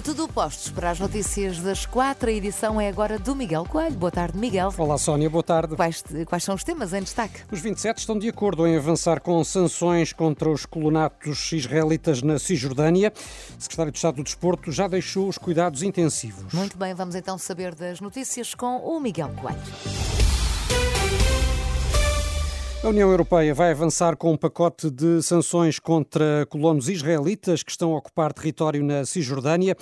E tudo postos para as notícias das quatro. A edição é agora do Miguel Coelho. Boa tarde, Miguel. Olá, Sónia, boa tarde. Quais, quais são os temas em destaque? Os 27 estão de acordo em avançar com sanções contra os colonatos israelitas na Cisjordânia. O secretário de Estado do Desporto já deixou os cuidados intensivos. Muito bem, vamos então saber das notícias com o Miguel Coelho. A União Europeia vai avançar com um pacote de sanções contra colonos israelitas que estão a ocupar território na Cisjordânia.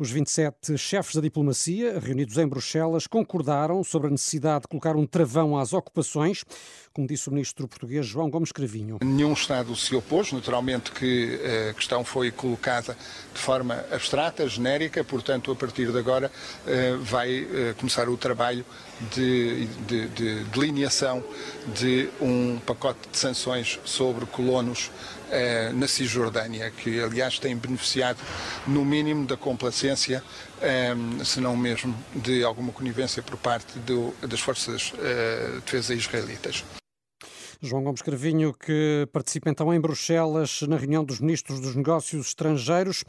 Os 27 chefes da diplomacia, reunidos em Bruxelas, concordaram sobre a necessidade de colocar um travão às ocupações, como disse o ministro português João Gomes Cravinho. Nenhum Estado se opôs, naturalmente que eh, a questão foi colocada de forma abstrata, genérica, portanto, a partir de agora eh, vai eh, começar o trabalho de, de, de delineação de um pacote de sanções sobre colonos eh, na Cisjordânia, que aliás tem beneficiado no mínimo da complacência, eh, se não mesmo de alguma conivência por parte do, das forças eh, de defesa israelitas. João Gomes Carvinho, que participa então em Bruxelas na reunião dos ministros dos negócios estrangeiros.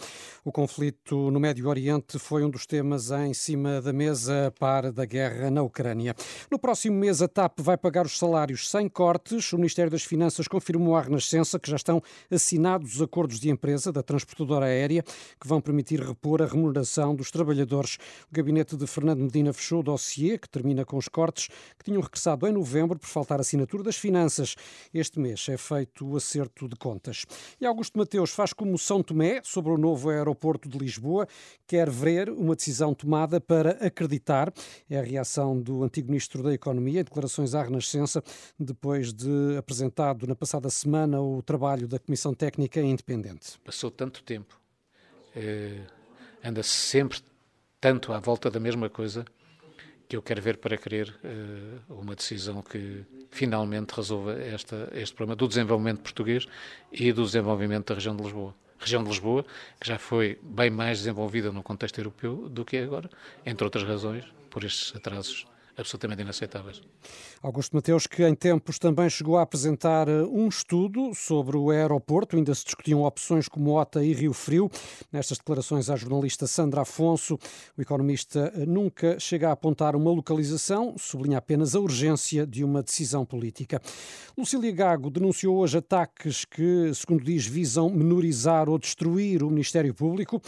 O conflito no Médio Oriente foi um dos temas em cima da mesa para da guerra na Ucrânia. No próximo mês, a TAP vai pagar os salários sem cortes. O Ministério das Finanças confirmou à Renascença que já estão assinados os acordos de empresa da transportadora aérea que vão permitir repor a remuneração dos trabalhadores. O gabinete de Fernando Medina fechou o dossiê, que termina com os cortes que tinham regressado em novembro por faltar assinatura das finanças Este mês é feito o acerto de contas. E Augusto Mateus faz como São Tomé sobre o novo aeroporto de Lisboa. Quer ver uma decisão tomada para acreditar. É a reação do antigo Ministro da Economia em declarações à Renascença, depois de apresentado na passada semana o trabalho da Comissão Técnica Independente. Passou tanto tempo, eh, anda-se sempre tanto à volta da mesma coisa que eu quero ver para querer uh, uma decisão que finalmente resolva esta, este problema do desenvolvimento português e do desenvolvimento da região de Lisboa. Região de Lisboa, que já foi bem mais desenvolvida no contexto europeu do que é agora, entre outras razões, por estes atrasos absolutamente inaceitáveis. Augusto Mateus, que em tempos também chegou a apresentar eh, um estudo sobre o aeroporto, ainda se discutiam opções como Ota e Rio Frio. Nestas declarações à jornalista Sandra Afonso, o economista eh, nunca chega a apontar uma localização, sublinha apenas a urgência de uma decisão política. Lucília Gago denunciou hoje ataques que, segundo diz, visam menorizar ou destruir o Ministério Público.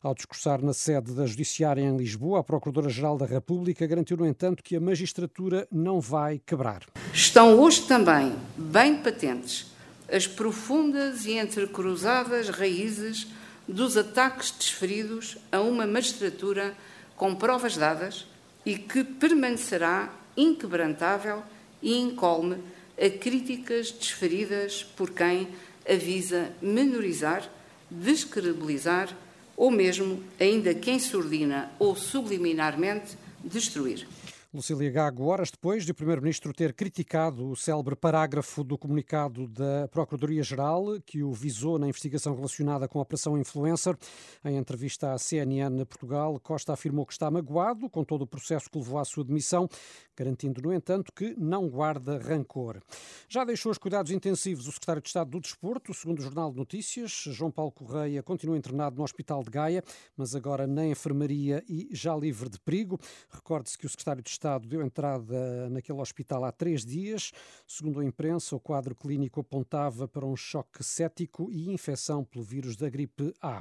Ao discursar na sede da Judiciária em Lisboa, a Procuradora-Geral da República garantiu, no entanto, que a magistratura não vai quebrar. Estão hoje também bem patentes as profundas e entrecruzadas raízes dos ataques desferidos a uma magistratura com provas dadas e que permanecerá inquebrantável e incólume a críticas desferidas por quem avisa menorizar, descredibilizar ou mesmo, ainda que em surdina ou subliminarmente, destruir. Lucília Gago, horas depois de o Primeiro-Ministro ter criticado o célebre parágrafo do comunicado da Procuradoria-Geral, que o visou na investigação relacionada com a Operação Influencer, em entrevista à CNN Portugal, Costa afirmou que está magoado com todo o processo que levou à sua demissão, garantindo, no entanto, que não guarda rancor. Já deixou os cuidados intensivos o Secretário de Estado do Desporto, segundo o Jornal de Notícias. João Paulo Correia continua internado no Hospital de Gaia, mas agora na enfermaria e já livre de perigo. Recorde-se que o Secretário de Estado deu entrada naquele hospital há três dias. Segundo a imprensa, o quadro clínico apontava para um choque cético e infecção pelo vírus da gripe A.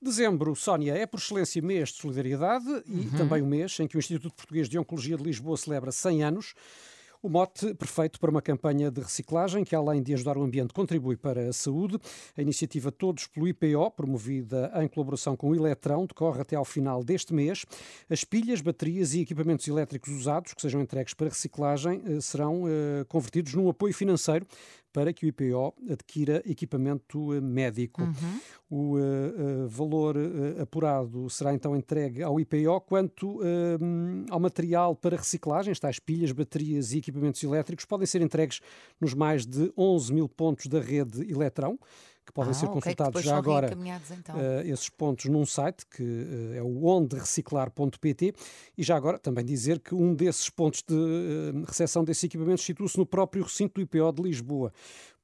Dezembro, Sónia, é por excelência mês de solidariedade e uhum. também o mês em que o Instituto Português de Oncologia de Lisboa celebra 100 anos. O mote perfeito para uma campanha de reciclagem que, além de ajudar o ambiente, contribui para a saúde. A iniciativa Todos pelo IPO, promovida em colaboração com o Eletrão, decorre até ao final deste mês. As pilhas, baterias e equipamentos elétricos usados que sejam entregues para reciclagem eh, serão uh, convertidos num apoio financeiro para que o IPO adquira equipamento eh, médico. Uhum. O uh, uh, valor uh, apurado será então entregue ao IPO quanto ao material para reciclagem, tais pilhas, baterias e equipamentos elétricos, podem ser entregues nos mais de 11 mil pontos da rede Eletrão que podem ah, ser okay, consultados já agora então. uh, esses pontos num site que uh, é o ondereciclar.pt e já agora também dizer que um desses pontos de uh, recepção desses equipamentos situa-se no próprio recinto do IPO de Lisboa.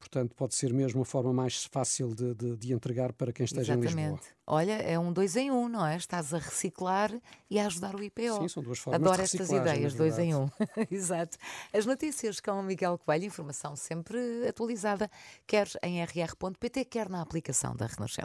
Portanto, pode ser mesmo a forma mais fácil de, de, de entregar para quem esteja Exatamente. em Lisboa. Olha, é um dois em um, não é? Estás a reciclar e a ajudar o IPO. Sim, são duas formas Adoro estas ideias, dois em um. Exato. As notícias com o Miguel Coelho, informação sempre atualizada, quer em rr.pt, quer na aplicação da Renascença.